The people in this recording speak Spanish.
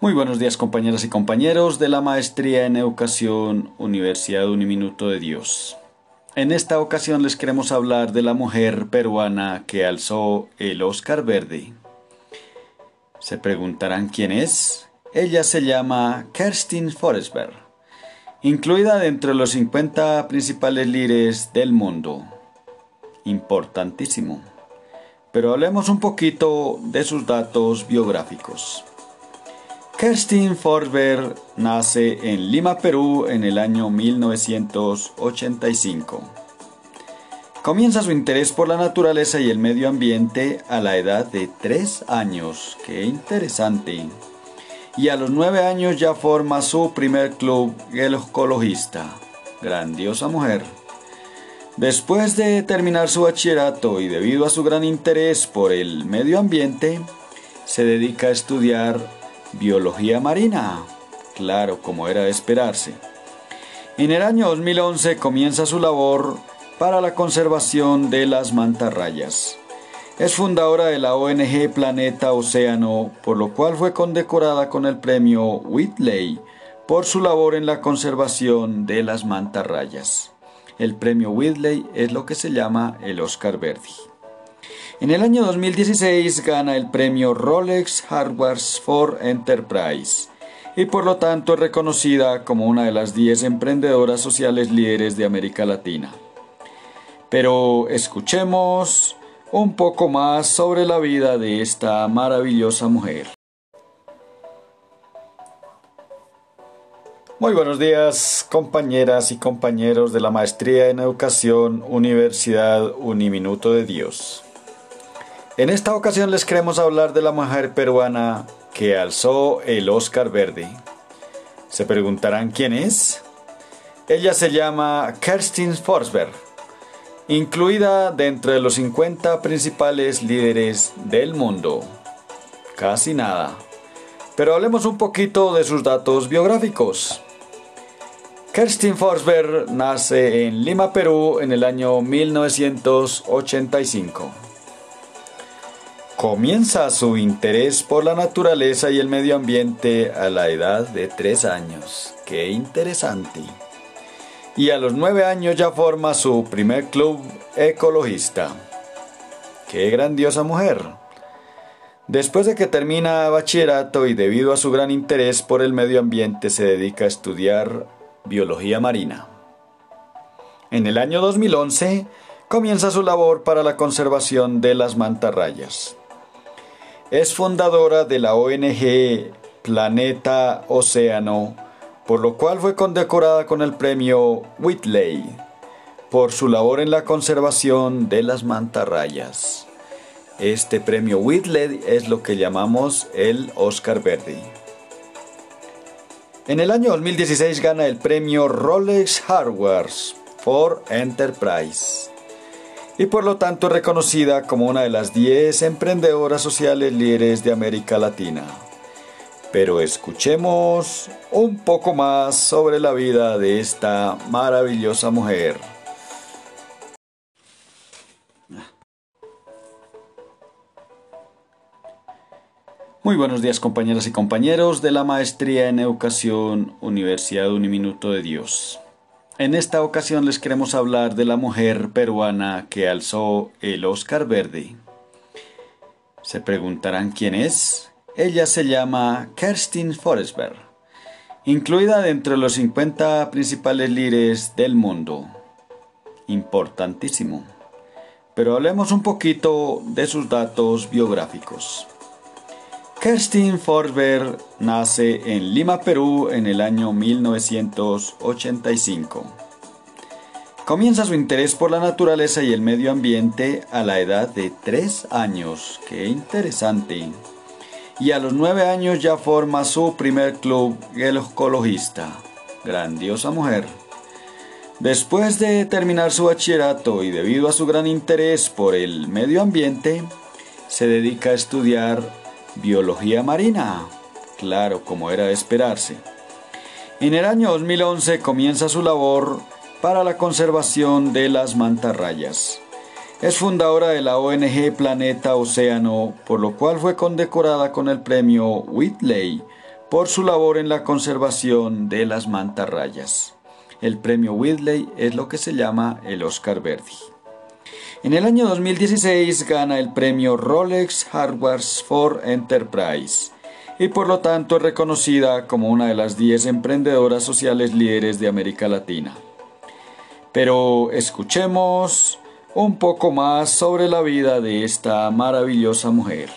Muy buenos días compañeras y compañeros de la Maestría en Educación Universidad Uniminuto de Dios. En esta ocasión les queremos hablar de la mujer peruana que alzó el Oscar Verde. Se preguntarán quién es. Ella se llama Kerstin Forestberg, incluida dentro de los 50 principales líderes del mundo. Importantísimo. Pero hablemos un poquito de sus datos biográficos. Kerstin Forsberg nace en Lima, Perú, en el año 1985. Comienza su interés por la naturaleza y el medio ambiente a la edad de 3 años. ¡Qué interesante! Y a los 9 años ya forma su primer club ecologista. Grandiosa mujer. Después de terminar su bachillerato y debido a su gran interés por el medio ambiente, se dedica a estudiar Biología marina. Claro, como era de esperarse. En el año 2011 comienza su labor para la conservación de las mantarrayas. Es fundadora de la ONG Planeta Océano, por lo cual fue condecorada con el premio Whitley por su labor en la conservación de las mantarrayas. El premio Whitley es lo que se llama el Oscar Verdi. En el año 2016 gana el premio Rolex Hardware for Enterprise y por lo tanto es reconocida como una de las 10 emprendedoras sociales líderes de América Latina. Pero escuchemos un poco más sobre la vida de esta maravillosa mujer. Muy buenos días, compañeras y compañeros de la Maestría en Educación Universidad Uniminuto de Dios. En esta ocasión les queremos hablar de la mujer peruana que alzó el Oscar Verde. Se preguntarán quién es. Ella se llama Kerstin Forsberg, incluida dentro de los 50 principales líderes del mundo. Casi nada. Pero hablemos un poquito de sus datos biográficos. Kerstin Forsberg nace en Lima, Perú, en el año 1985. Comienza su interés por la naturaleza y el medio ambiente a la edad de 3 años. ¡Qué interesante! Y a los 9 años ya forma su primer club ecologista. ¡Qué grandiosa mujer! Después de que termina bachillerato y debido a su gran interés por el medio ambiente se dedica a estudiar biología marina. En el año 2011 comienza su labor para la conservación de las mantarrayas. Es fundadora de la ONG Planeta Océano, por lo cual fue condecorada con el premio Whitley por su labor en la conservación de las mantarrayas. Este premio Whitley es lo que llamamos el Oscar Verde. En el año 2016 gana el premio Rolex Hardware for Enterprise y por lo tanto reconocida como una de las 10 emprendedoras sociales líderes de América Latina. Pero escuchemos un poco más sobre la vida de esta maravillosa mujer. Muy buenos días compañeras y compañeros de la Maestría en Educación Universidad Uniminuto de Dios. En esta ocasión les queremos hablar de la mujer peruana que alzó el Oscar Verde. Se preguntarán quién es. Ella se llama Kerstin Forestberg, incluida dentro de los 50 principales líderes del mundo. Importantísimo. Pero hablemos un poquito de sus datos biográficos. Kerstin Forsberg nace en Lima, Perú, en el año 1985. Comienza su interés por la naturaleza y el medio ambiente a la edad de 3 años. ¡Qué interesante! Y a los 9 años ya forma su primer club ecologista. Grandiosa mujer. Después de terminar su bachillerato y debido a su gran interés por el medio ambiente, se dedica a estudiar Biología marina. Claro, como era de esperarse. En el año 2011 comienza su labor para la conservación de las mantarrayas. Es fundadora de la ONG Planeta Océano, por lo cual fue condecorada con el premio Whitley por su labor en la conservación de las mantarrayas. El premio Whitley es lo que se llama el Oscar Verdi. En el año 2016 gana el premio Rolex Hardware for Enterprise y por lo tanto es reconocida como una de las 10 emprendedoras sociales líderes de América Latina. Pero escuchemos un poco más sobre la vida de esta maravillosa mujer.